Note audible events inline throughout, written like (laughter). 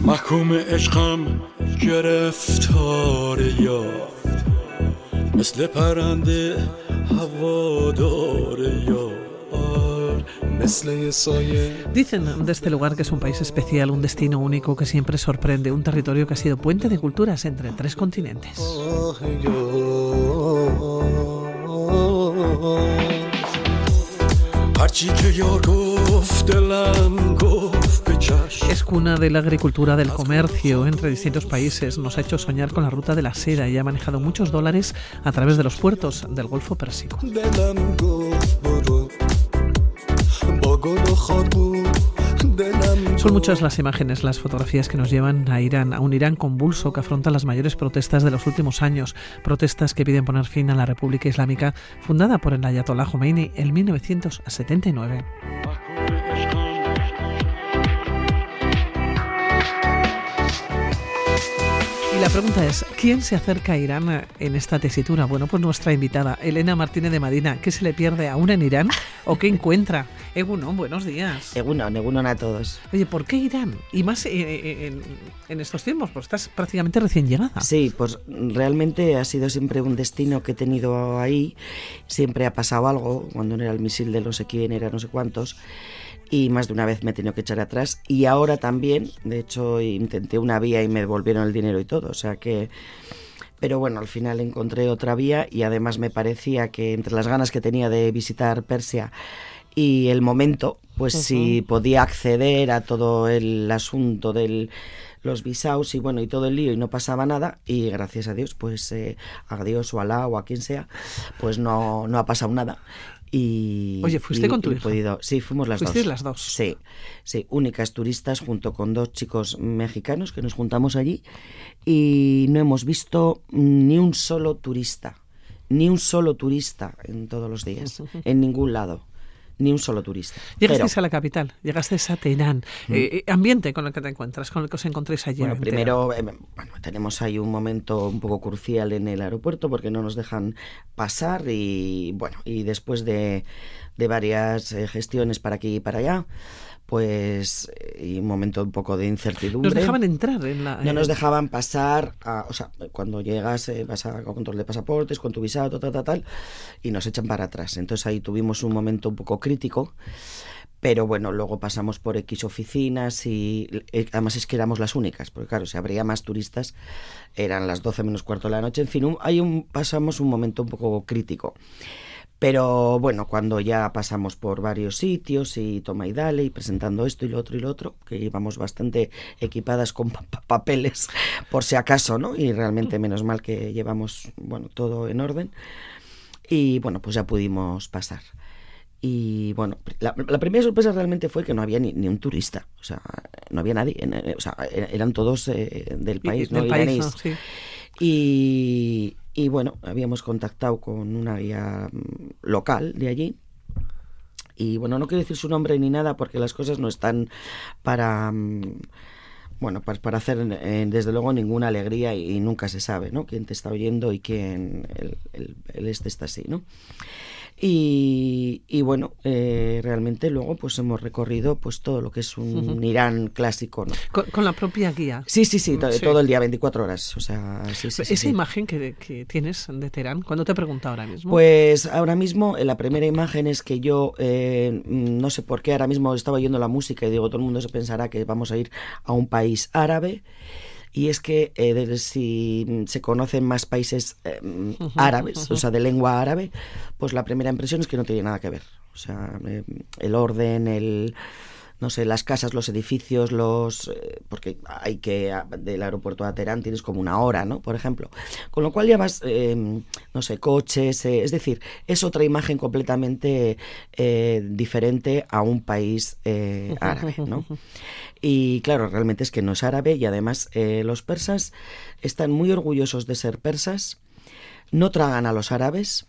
محکوم عشقم گرفتار یافت مثل پرنده هوادار یافت Dicen de este lugar que es un país especial, un destino único que siempre sorprende, un territorio que ha sido puente de culturas entre tres continentes. Cuna de la agricultura, del comercio entre distintos países. Nos ha hecho soñar con la ruta de la seda y ha manejado muchos dólares a través de los puertos del Golfo Pérsico. Son muchas las imágenes, las fotografías que nos llevan a Irán, a un Irán convulso que afronta las mayores protestas de los últimos años, protestas que piden poner fin a la República Islámica fundada por el Ayatollah Khomeini en 1979. La pregunta es, ¿quién se acerca a Irán en esta tesitura? Bueno, pues nuestra invitada, Elena Martínez de Madina. ¿Qué se le pierde aún en Irán o qué encuentra? (laughs) Egunon, buenos días. Egunon, Egunon a todos. Oye, ¿por qué Irán? Y más eh, eh, en, estos tiempos, pues estás prácticamente recién llegada. Sí, pues realmente ha sido siempre un destino que he tenido ahí. Siempre ha pasado algo, cuando no era el misil de no sé quién, era no sé cuántos y más de una vez me he tenido que echar atrás. Y ahora también, de hecho intenté una vía y me devolvieron el dinero y todo, o sea que... Pero bueno, al final encontré otra vía y además me parecía que entre las ganas que tenía de visitar Persia y el momento, pues si podía acceder a todo el asunto de los visados y bueno y todo el lío y no pasaba nada y gracias a Dios pues eh, a Dios o a Alá o a quien sea pues no, no ha pasado nada y, Oye, ¿fuiste con tu sí, fuimos las dos. las dos? Sí, sí, únicas turistas junto con dos chicos mexicanos que nos juntamos allí y no hemos visto ni un solo turista, ni un solo turista en todos los días, en ningún lado ni un solo turista. Llegaste a la capital, llegaste a Teherán. Mm. Eh, eh, ambiente con el que te encuentras, con el que os encontréis allí. Bueno, primero eh, bueno, tenemos ahí un momento un poco crucial en el aeropuerto porque no nos dejan pasar y bueno, y después de, de varias gestiones para aquí y para allá, pues y un momento un poco de incertidumbre. Nos dejaban entrar en la... No nos dejaban pasar, a, o sea, cuando llegas eh, vas a control de pasaportes, con tu visado, tal, tal, tal, y nos echan para atrás. Entonces ahí tuvimos un momento un poco crítico, pero bueno, luego pasamos por X oficinas y eh, además es que éramos las únicas, porque claro, si habría más turistas, eran las 12 menos cuarto de la noche, en fin, ahí un, pasamos un momento un poco crítico. Pero bueno, cuando ya pasamos por varios sitios y toma y dale y presentando esto y lo otro y lo otro, que íbamos bastante equipadas con (laughs) papeles por si acaso, ¿no? Y realmente menos mal que llevamos, bueno, todo en orden. Y bueno, pues ya pudimos pasar. Y bueno, la, primera sorpresa realmente fue que no había ni, un turista, o sea, no había nadie, o sea, eran todos eh, del país, ¿no? País, y, y bueno, habíamos contactado con una guía mm, local de allí. Y bueno, no quiero decir su nombre ni nada porque las cosas no están para mm, bueno, para, hacer eh, desde luego ninguna alegría y, nunca se sabe, ¿no? Quién te está oyendo y quién el, el este está así, ¿no? Y, bueno, eh, realmente luego pues hemos recorrido pues todo lo que es un Irán clásico. ¿no? Con, la propia guía. Sí, sí, sí, todo, el día, 24 horas. O sea, sí, sí, Esa imagen que, que, tienes de Teherán, ¿cuándo te pregunta ahora mismo? Pues ahora mismo, la primera imagen es que yo, eh, no sé por qué, ahora mismo estaba oyendo la música y digo, todo el mundo se pensará que vamos a ir a un país árabe y es que eh, si se conocen más países eh, árabes, o sea, de lengua árabe, pues la primera impresión es que no tiene nada que ver. O sea, eh, el orden, el no sé, las casas, los edificios, los porque hay que del aeropuerto a Teherán tienes como una hora, ¿no? Por ejemplo, con lo cual ya vas, no sé, coches, es decir, es otra imagen completamente diferente a un país árabe, ¿no? (laughs) Y claro, realmente es que no es árabe y además eh, los persas están muy orgullosos de ser persas, no tragan a los árabes,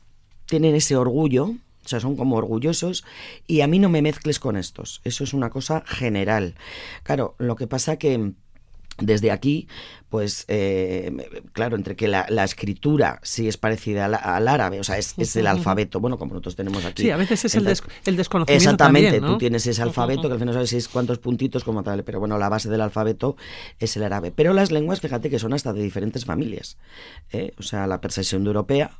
tienen ese orgullo, o sea, son como orgullosos y a mí no me mezcles con estos, eso es una cosa general. Claro, lo que pasa que desde aquí, pues eh, claro, entre que la, escritura sí es parecida al, árabe, o sea, es, el alfabeto, bueno, como nosotros tenemos aquí. Sí, a veces es el, desconocimiento. Exactamente, tú tienes ese alfabeto que al final no sabes si es cuántos puntitos como tal, pero bueno, la base del alfabeto es el árabe. Pero las lenguas, fíjate que son hasta de diferentes familias. ¿eh? O sea, la es europea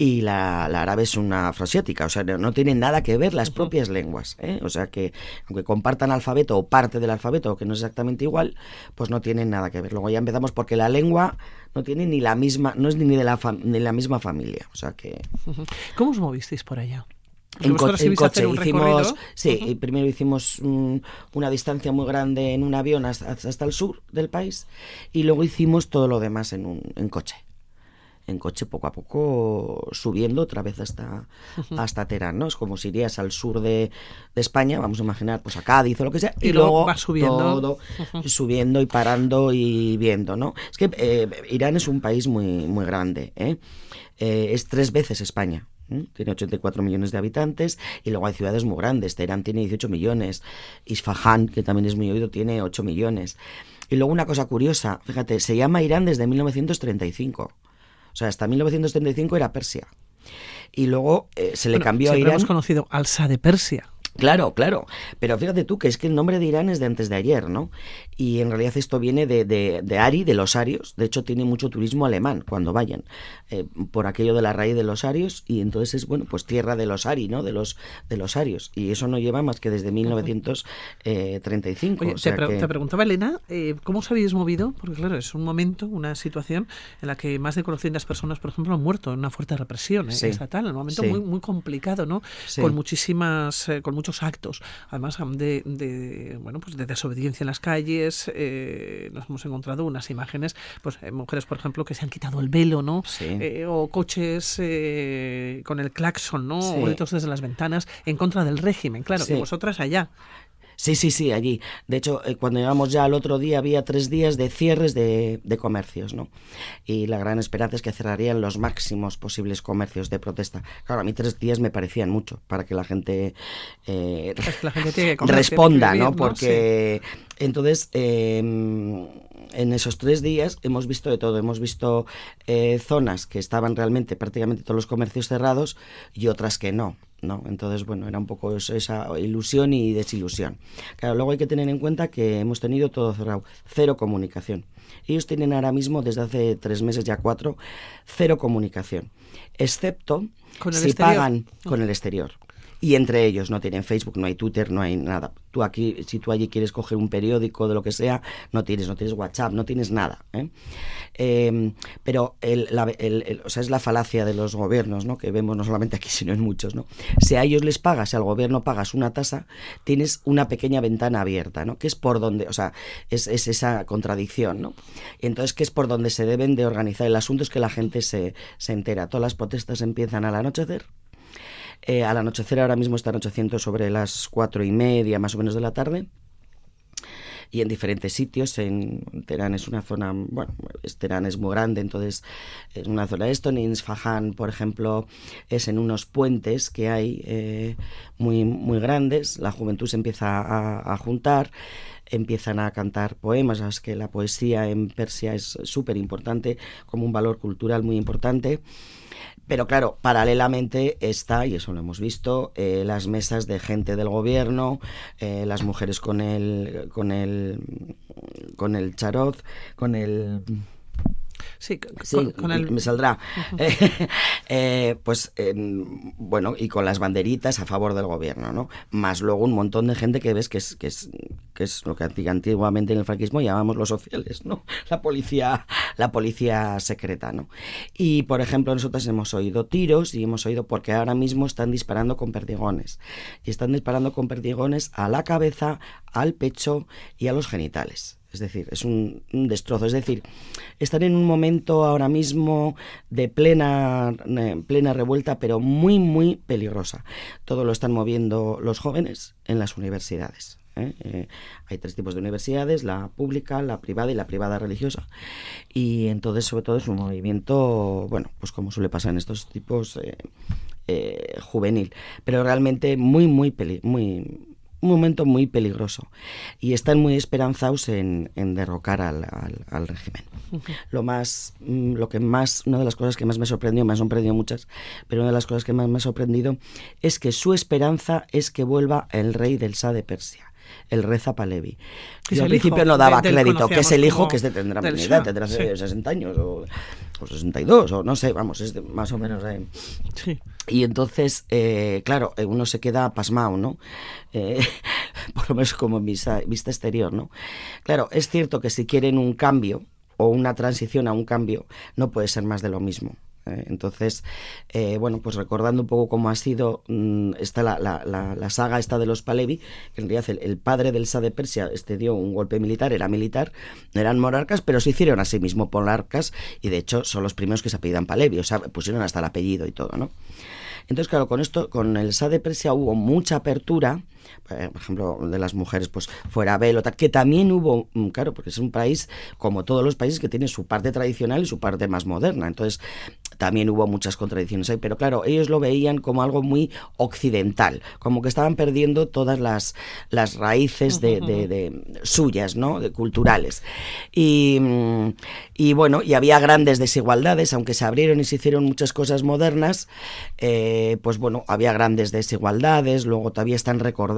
y la, árabe es una afroasiática, o sea, no, tienen nada que ver las propias lenguas, ¿eh? o sea que aunque compartan alfabeto o parte del alfabeto, que no es exactamente igual, pues no tienen nada que ver. Luego ya empezamos porque la lengua no tiene ni la misma, no es ni de la, ni la misma familia, o sea que... ¿Cómo os movisteis por allá? En, coche hicimos, sí, primero hicimos una distancia muy grande en un avión hasta, hasta, el sur del país y luego hicimos todo lo demás en, un, en coche en coche poco a poco subiendo otra vez hasta, hasta Terán, ¿no? Es como si irías al sur de, España, vamos a imaginar, pues a Cádiz o lo que sea, y, luego, vas subiendo. subiendo y parando y viendo, ¿no? Es que eh, Irán es un país muy, muy grande, ¿eh? Eh, es tres veces España. Tiene 84 millones de habitantes y luego hay ciudades muy grandes. Teherán tiene 18 millones. Isfahan, que también es muy oído, tiene 8 millones. Y luego una cosa curiosa, fíjate, se llama Irán desde 1935. O sea, hasta 1935 era Persia. Y luego eh, se le cambió a Irán. hemos conocido al Shah de Persia. Claro, claro. Pero fíjate tú que es que el nombre de Irán es de antes de ayer, ¿no? Y en realidad esto viene de, de, Ari, de los arios. De hecho, tiene mucho turismo alemán cuando vayan, eh, por aquello de la raíz de los arios. Y entonces es, bueno, pues tierra de los ari, ¿no? De los, de los arios. Y eso no lleva más que desde 1935. Oye, te, preguntaba, Elena, eh, ¿cómo os habéis movido? Porque, claro, es un momento, una situación en la que más de 400 personas, por ejemplo, han muerto en una fuerte represión eh, estatal. Un momento muy, muy complicado, ¿no? Con muchísimas, con muchos actos, además de, bueno, pues de desobediencia en las calles. Eh, nos hemos encontrado unas imágenes, pues eh, mujeres, por ejemplo, que se han quitado el velo, ¿no? Eh, o coches con el claxon, ¿no? O gritos desde las ventanas en contra del régimen. Claro, y vosotras allá. Sí, sí, sí, allí. De hecho, eh, cuando llegamos ya al otro día había tres días de cierres de, comercios, ¿no? Y la gran esperanza es que cerrarían los máximos posibles comercios de protesta. Claro, a mí tres días me parecían mucho para que la gente, eh, la gente que responda, ¿no? Porque entonces... Eh, en esos tres días hemos visto de todo. Hemos visto eh, zonas que estaban realmente prácticamente todos los comercios cerrados y otras que no. ¿No? Entonces, bueno, era un poco esa ilusión y desilusión. Claro, luego hay que tener en cuenta que hemos tenido todo cerrado, cero comunicación. Ellos tienen ahora mismo, desde hace tres meses ya cuatro, cero comunicación, excepto si pagan con el exterior y entre ellos no tienen Facebook, no hay Twitter, no hay nada. Tú aquí, si tú allí quieres coger un periódico de lo que sea, no tienes, no tienes WhatsApp, no tienes nada. ¿eh? Em, pero el, o sea, es la falacia de los gobiernos, ¿no? que vemos no solamente aquí, sino en muchos. Si a ellos les pagas, si al gobierno pagas una tasa, tienes una pequeña ventana abierta, ¿no? que es por donde, o sea, es, es esa contradicción. ¿no? Entonces, que es por donde se deben de organizar. El asunto es que la gente se, se entera. Todas las protestas empiezan al anochecer eh, al anochecer ahora mismo está anocheciendo sobre las cuatro y media más o menos de la tarde y en diferentes sitios. En Teherán es una zona, bueno, Teherán es muy grande, entonces es una zona esto. En Isfahan, por ejemplo, es en unos puentes que hay eh, muy, muy grandes. La juventud se empieza a, juntar empiezan a cantar poemas, es que la poesía en Persia es súper importante, como un valor cultural muy importante. Pero claro, paralelamente está, y eso lo hemos visto, eh, las mesas de gente del gobierno, eh, las mujeres con el, con el, con el charot, con el Sí, con, el... me saldrá. (laughs) Eh, pues bueno, y con las banderitas a favor del gobierno, ¿no? Más luego un montón de gente que ves que es, que es, que es lo que antiguamente en el franquismo llamamos los sociales, ¿no? (laughs) La policía, la policía secreta, ¿no? Y por ejemplo, nosotros hemos oído tiros y hemos oído porque ahora mismo están disparando con perdigones. Y están disparando con perdigones a la cabeza, al pecho y a los genitales. Es decir, es un, destrozo. Es decir, están en un momento ahora mismo de plena, eh, plena revuelta, pero muy, muy peligrosa. Todo lo están moviendo los jóvenes en las universidades. ¿eh? Eh, hay tres tipos de universidades, la pública, la privada y la privada religiosa. Y entonces, sobre todo, es un movimiento, bueno, pues como suele pasar en estos tipos, juvenil. Pero realmente muy, muy, peli muy un momento muy peligroso y están muy esperanzados en, derrocar al, régimen. Lo más, mm, lo que más, una de las cosas que más me sorprendió, me han sorprendido muchas, pero una de las cosas que más me ha sorprendido es que su esperanza es que vuelva el rey del Sa de Persia el Reza Palevi. Yo al principio no daba crédito, que es el hijo que este tendrá mi edad, tendrá 60 años o, 62, o no sé, vamos, es más o menos. ahí. sí. Y entonces, eh, claro, eh, uno se queda pasmado, ¿no? Eh, (laughs) por lo menos como vista, vista exterior, ¿no? Claro, es cierto que si quieren un cambio o una transición a un cambio, no puede ser más de lo mismo. ¿Eh? entonces, eh, bueno, pues recordando un poco cómo ha sido mm, está la, la, saga esta de los Palevi, que en realidad el, padre del Sa de Persia este dio un golpe militar, era militar, eran monarcas, pero se hicieron a sí mismo monarcas y de hecho son los primeros que se apellidan Palevi, o sea, pusieron hasta el apellido y todo, ¿no? Entonces, claro, con esto, con el Sa de Persia hubo mucha apertura, por ejemplo, de las mujeres, pues fuera velo, tal, que también hubo, mm, claro, porque es un país, como todos los países, que tiene su parte tradicional y su parte más moderna. Entonces, también hubo muchas contradicciones ahí, pero claro, ellos lo veían como algo muy occidental, como que estaban perdiendo todas las, las raíces de, suyas, ¿no? De culturales. Y, mm, y, bueno, y había grandes desigualdades, aunque se abrieron y se hicieron muchas cosas modernas, eh, pues bueno, había grandes desigualdades, luego todavía están recordando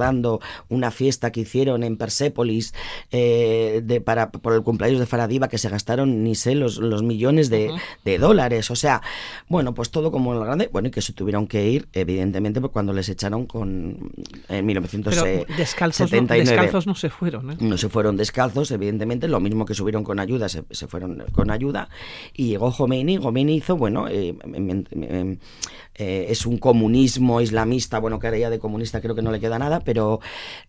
una fiesta que hicieron en Persépolis eh, de, para, por el cumpleaños de Faradiva que se gastaron, ni sé, los, los millones de, de dólares, o sea, bueno, pues todo como el grande. Bueno, y que se tuvieron que ir, evidentemente, pues cuando les echaron con en 1979. Pero descalzos, no, descalzos no se fueron. ¿eh? No se fueron descalzos, evidentemente. Lo mismo que subieron con ayuda, se, fueron con ayuda. Y llegó Khomeini. Khomeini hizo, bueno, eh, eh, es un comunismo islamista, bueno, que ahora ya de comunista creo que no le queda nada, pero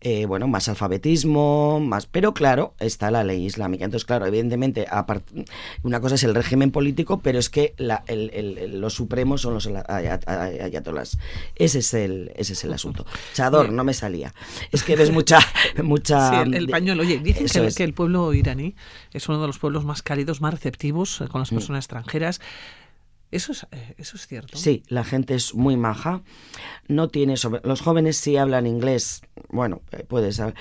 eh, bueno, más alfabetismo, más, pero claro, está la ley islámica. Entonces, claro, evidentemente, una cosa es el régimen político, pero es que los supremos son los ayatolás. Ese es el, ese es el asunto. Chador, no me salía. Es que ves mucha... (laughs) mucha el, pañuelo. Oye, dicen que, que, el pueblo iraní es uno de los pueblos más cálidos, más receptivos eh, con las mm. personas extranjeras. Eso es, eh, eso es cierto. Sí, la gente es muy maja. No tiene sobre... Los jóvenes sí hablan inglés, bueno, eh, puede saber,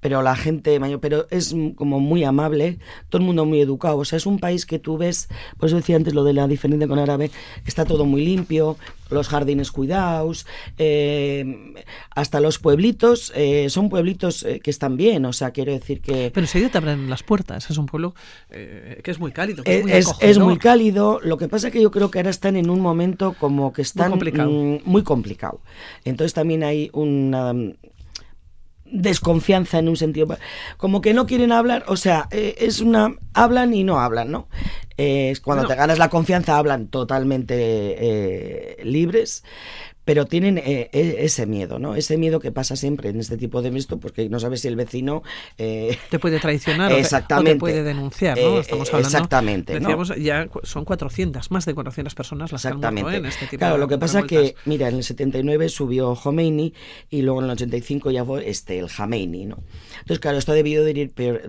pero la gente mayor, pero es como muy amable, todo el mundo muy educado. O sea, es un país que tú ves, pues decía antes lo de la diferencia con árabe, está todo muy limpio, los jardines cuidados, eh, hasta los pueblitos, son pueblitos que están bien, o sea, quiero decir que... Pero enseguida te abren las puertas, es un pueblo que es muy cálido. es, muy es, muy cálido, lo que pasa es que yo creo que ahora están en un momento como que están muy complicado. Entonces también hay una mm, desconfianza en un sentido como que no quieren hablar o sea eh, es una hablan y no hablan no cuando te ganas la confianza hablan totalmente eh, libres pero tienen eh, e, ese miedo, ¿no? Ese miedo que pasa siempre en este tipo de esto, porque no sabes si el vecino... Eh, te puede traicionar exactamente, o, te, puede denunciar, ¿no? Eh, Estamos hablando, exactamente. Decíamos, ya son 400, más de 400 personas las que han en este tipo Claro, lo que pasa que, mira, en el 79 subió Khomeini y luego en el 85 ya fue este, el Jameini, ¿no? Entonces, claro, esto ha debido de ir peor,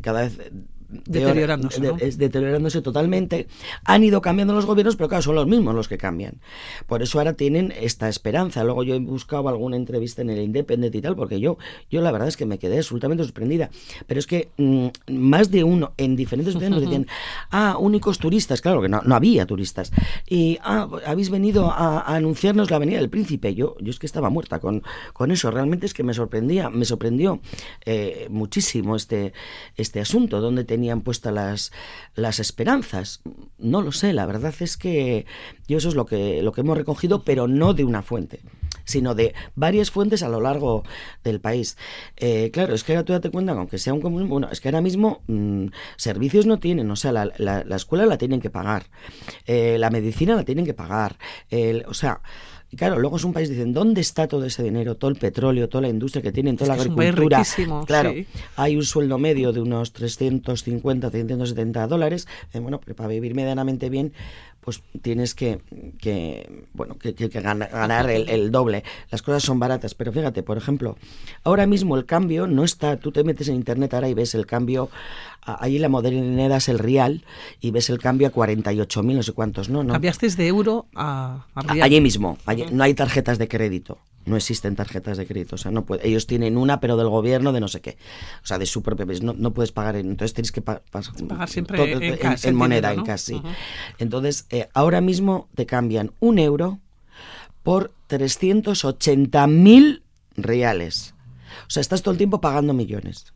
cada vez deteriorándose, es deteriorándose totalmente. Han ido cambiando los gobiernos, pero claro, son los mismos los que cambian. Por eso ahora tienen esta esperanza. Luego yo he buscado alguna entrevista en el Independent y tal, porque yo, yo la verdad es que me quedé absolutamente sorprendida. Pero es que mm, más de uno en diferentes medios (laughs) decían, ah, únicos turistas, claro que no, no había turistas. Y ah, habéis venido a, anunciarnos la venida del príncipe. Yo, yo es que estaba muerta con, con eso. Realmente es que me sorprendía, me sorprendió eh, muchísimo este, este asunto, donde te tenían puestas las, las esperanzas. No lo sé, la verdad es que yo eso es lo que, lo que hemos recogido, pero no de una fuente sino de varias fuentes a lo largo del país. Eh, claro, es que ahora tú date cuenta, aunque sea un comunismo, bueno, es que ahora mismo mm, servicios no tienen, o sea, la, la, escuela la tienen que pagar, eh, la medicina la tienen que pagar, o sea, y claro, luego es un país, dicen, ¿dónde está todo ese dinero, todo el petróleo, toda la industria que tienen, toda la agricultura? claro, hay un sueldo medio de unos 350, 370 dólares. Eh, bueno, pero para vivir medianamente bien, pues tienes que, que bueno, que, ganar el, doble. Las cosas son baratas, pero fíjate, por ejemplo, ahora mismo el cambio no está, tú te metes en internet ahora y ves el cambio, ahí la modernidad es el real y ves el cambio a 48.000, no sé cuántos, ¿no? no. Cambiaste de euro a, real. Allí mismo, allí, no hay tarjetas de crédito. No existen tarjetas de crédito. O sea, no puede, ellos tienen una, pero del gobierno de no sé qué. O sea, de su propio país. No, no puedes pagar, en, entonces tienes que pa- Pagar siempre todo- en en, en moneda, dinero, en sí. Ujú. Entonces, eh, ahora mismo te cambian un euro por 380.000 reales. O sea, estás todo el tiempo pagando millones.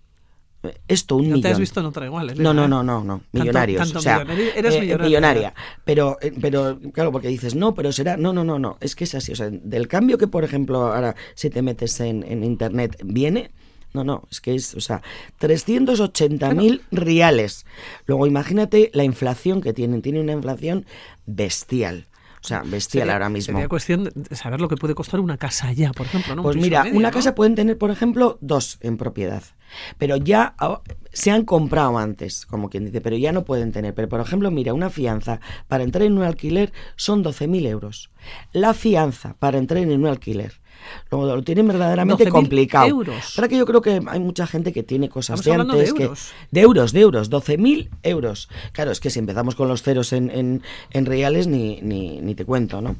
Eh, Esto, un No millón. te has visto en otra igual. Elena, No, no, ¿eh? no, no, no, millonarios. tanto o sea, millonario. Eres eh, millonaria. millonaria. Pero, eh, pero, claro, porque dices, no, pero será. No, no, no, no. Es que es así. O sea, del cambio que, por ejemplo, ahora si te metes en, en internet viene. No, no, es que es, o sea, 380.000 reales. Luego imagínate la inflación que tienen. Tienen una inflación bestial. O sea, bestial Sería- ahora mismo. Sería cuestión de saber lo que puede costar una casa allá, por ejemplo. ¿no? Pues mira, medio, una ¿no? casa pueden tener, por ejemplo, dos en propiedad. Pero ya ah, se han comprado antes, como quien dice, pero ya no pueden tener. Pero, por ejemplo, mira, una fianza para entrar en un alquiler son 12.000 euros. La fianza para entrar en un alquiler. Lo, lo tienen verdaderamente 12.000 complicado. euros. Para que yo creo que hay mucha gente que tiene cosas Estamos de de antes. que- euros. de euros, de euros, 12.000 euros. Claro, es que si empezamos con los ceros en, en, en reales, ni, ni, ni te cuento, ¿no?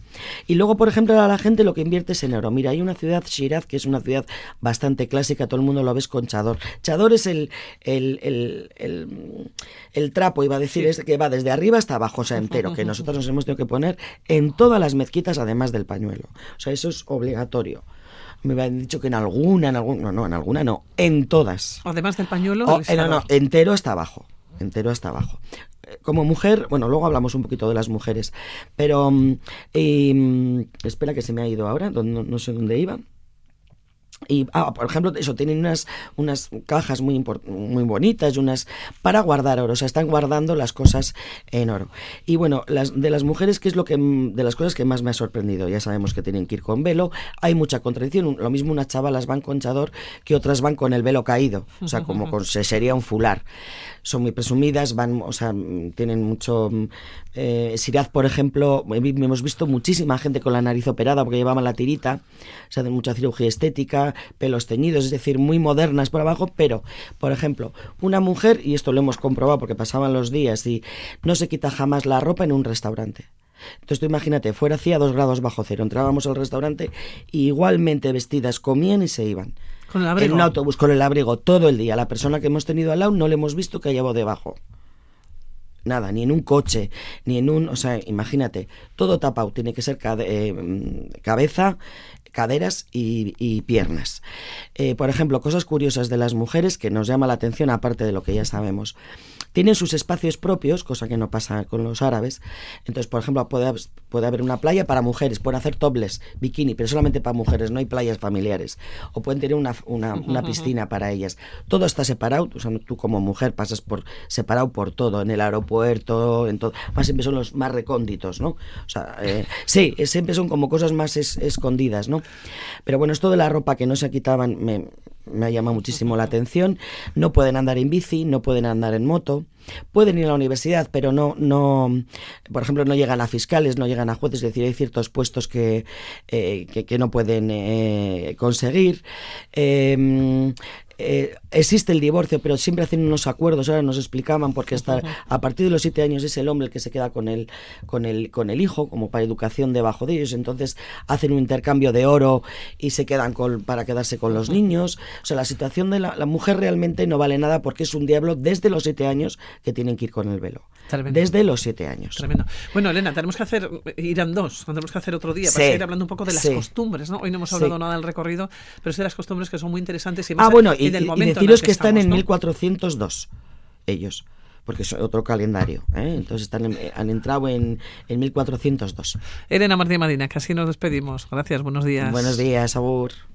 Y luego, por ejemplo, a la gente lo que invierte es en oro. Mira, hay una ciudad, Shiraz, que es una ciudad bastante clásica, todo el mundo lo ves con chador. Chador es el, el, el, el, el trapo, iba a decir, es que va desde arriba hasta abajo, o sea, entero, que nosotros nos hemos tenido que poner en todas las mezquitas, además del pañuelo. O sea, eso es obligatorio. Me habían dicho que en alguna, en alguna, no, no, en alguna no, en todas. Además del pañuelo. Oh, eh, no, no, entero hasta abajo. Entero hasta abajo. Eh, Como mujer, bueno, luego hablamos un poquito de las mujeres, pero mm, mm, espera que se me ha ido ahora, no sé dónde iba. Y, ah, por ejemplo, eso, tienen unas, unas cajas muy, muy bonitas, unas para guardar oro, o sea, están guardando las cosas en oro. Y bueno, las, de las mujeres, ¿qué es lo que, mm, de las cosas que más me ha sorprendido? Ya sabemos que tienen que ir con velo, hay mucha contradicción, lo mismo unas chavalas van con chador que otras van con el velo caído, o sea, como con, se sería un fular. Son muy presumidas, van, o sea, mm, tienen mucho... mm, Eh, Siraz, por ejemplo, hemos visto muchísima gente con la nariz operada porque llevaban la tirita, se hacen mucha cirugía estética, pelos teñidos, es decir, muy modernas por abajo, pero, por ejemplo, una mujer, y esto lo hemos comprobado porque pasaban los días y no se quita jamás la ropa en un restaurante. Entonces tú imagínate, fuera hacía dos grados bajo cero, entrábamos al restaurante y igualmente vestidas comían y se iban. Con el En abrigo. un autobús con el abrigo todo el día. La persona que hemos tenido al lado no le hemos visto que llevado debajo. Nada, ni en un coche, ni en un... O sea, imagínate, todo tapado. Tiene que ser eh, cabeza, caderas y, y piernas. Eh, por ejemplo, cosas curiosas de las mujeres que nos llama la atención, aparte de lo que ya sabemos. Tienen sus espacios propios, cosa que no pasa con los árabes. Entonces, por ejemplo, puede, hab- puede haber una playa para mujeres, pueden hacer topless, bikini, pero solamente para mujeres, no hay playas familiares. O pueden tener una, una, una piscina para ellas. Todo está separado, o sea, tú como mujer pasas por separado por todo, en el aeropuerto, en todo. Más siempre son los más recónditos, ¿no? O sea, eh, (laughs) sí, eh, siempre son como cosas más es- escondidas, ¿no? Pero bueno, esto de la ropa que no se quitaban me, me ha llamado muchísimo la atención. No pueden andar en bici, no pueden andar en moto. Pueden ir a la universidad, pero no, no, por ejemplo, no llegan a fiscales, no llegan a jueces, es decir, hay ciertos puestos que, eh, que, no pueden eh, conseguir. Eh, eh, existe el divorcio, pero siempre hacen unos acuerdos, ahora nos explicaban, porque hasta a partir de los siete años es el hombre el que se queda con el, con el, con el hijo, como para educación debajo de ellos, entonces hacen un intercambio de oro y se quedan con, para quedarse con los niños. O sea, la situación de la, la mujer realmente no vale nada porque es un diablo desde los siete años que tienen que ir con el velo. Tremendo. Desde los siete años. Tremendo. Bueno, Elena, tenemos que hacer, irán dos, tenemos que hacer otro día Sí. para seguir hablando un poco de las Sí. costumbres, ¿no? Hoy no hemos Sí. hablado nada del recorrido, pero sí de las costumbres que son muy interesantes y más Ah, bueno, y, y- y momento en el deciros que, están en ¿no? 1402, ellos, porque es otro calendario. ¿eh? Entonces están en- han entrado en, en 1402. Elena Martínez Madina, casi nos despedimos. Gracias, buenos días. Buenos días, Abur.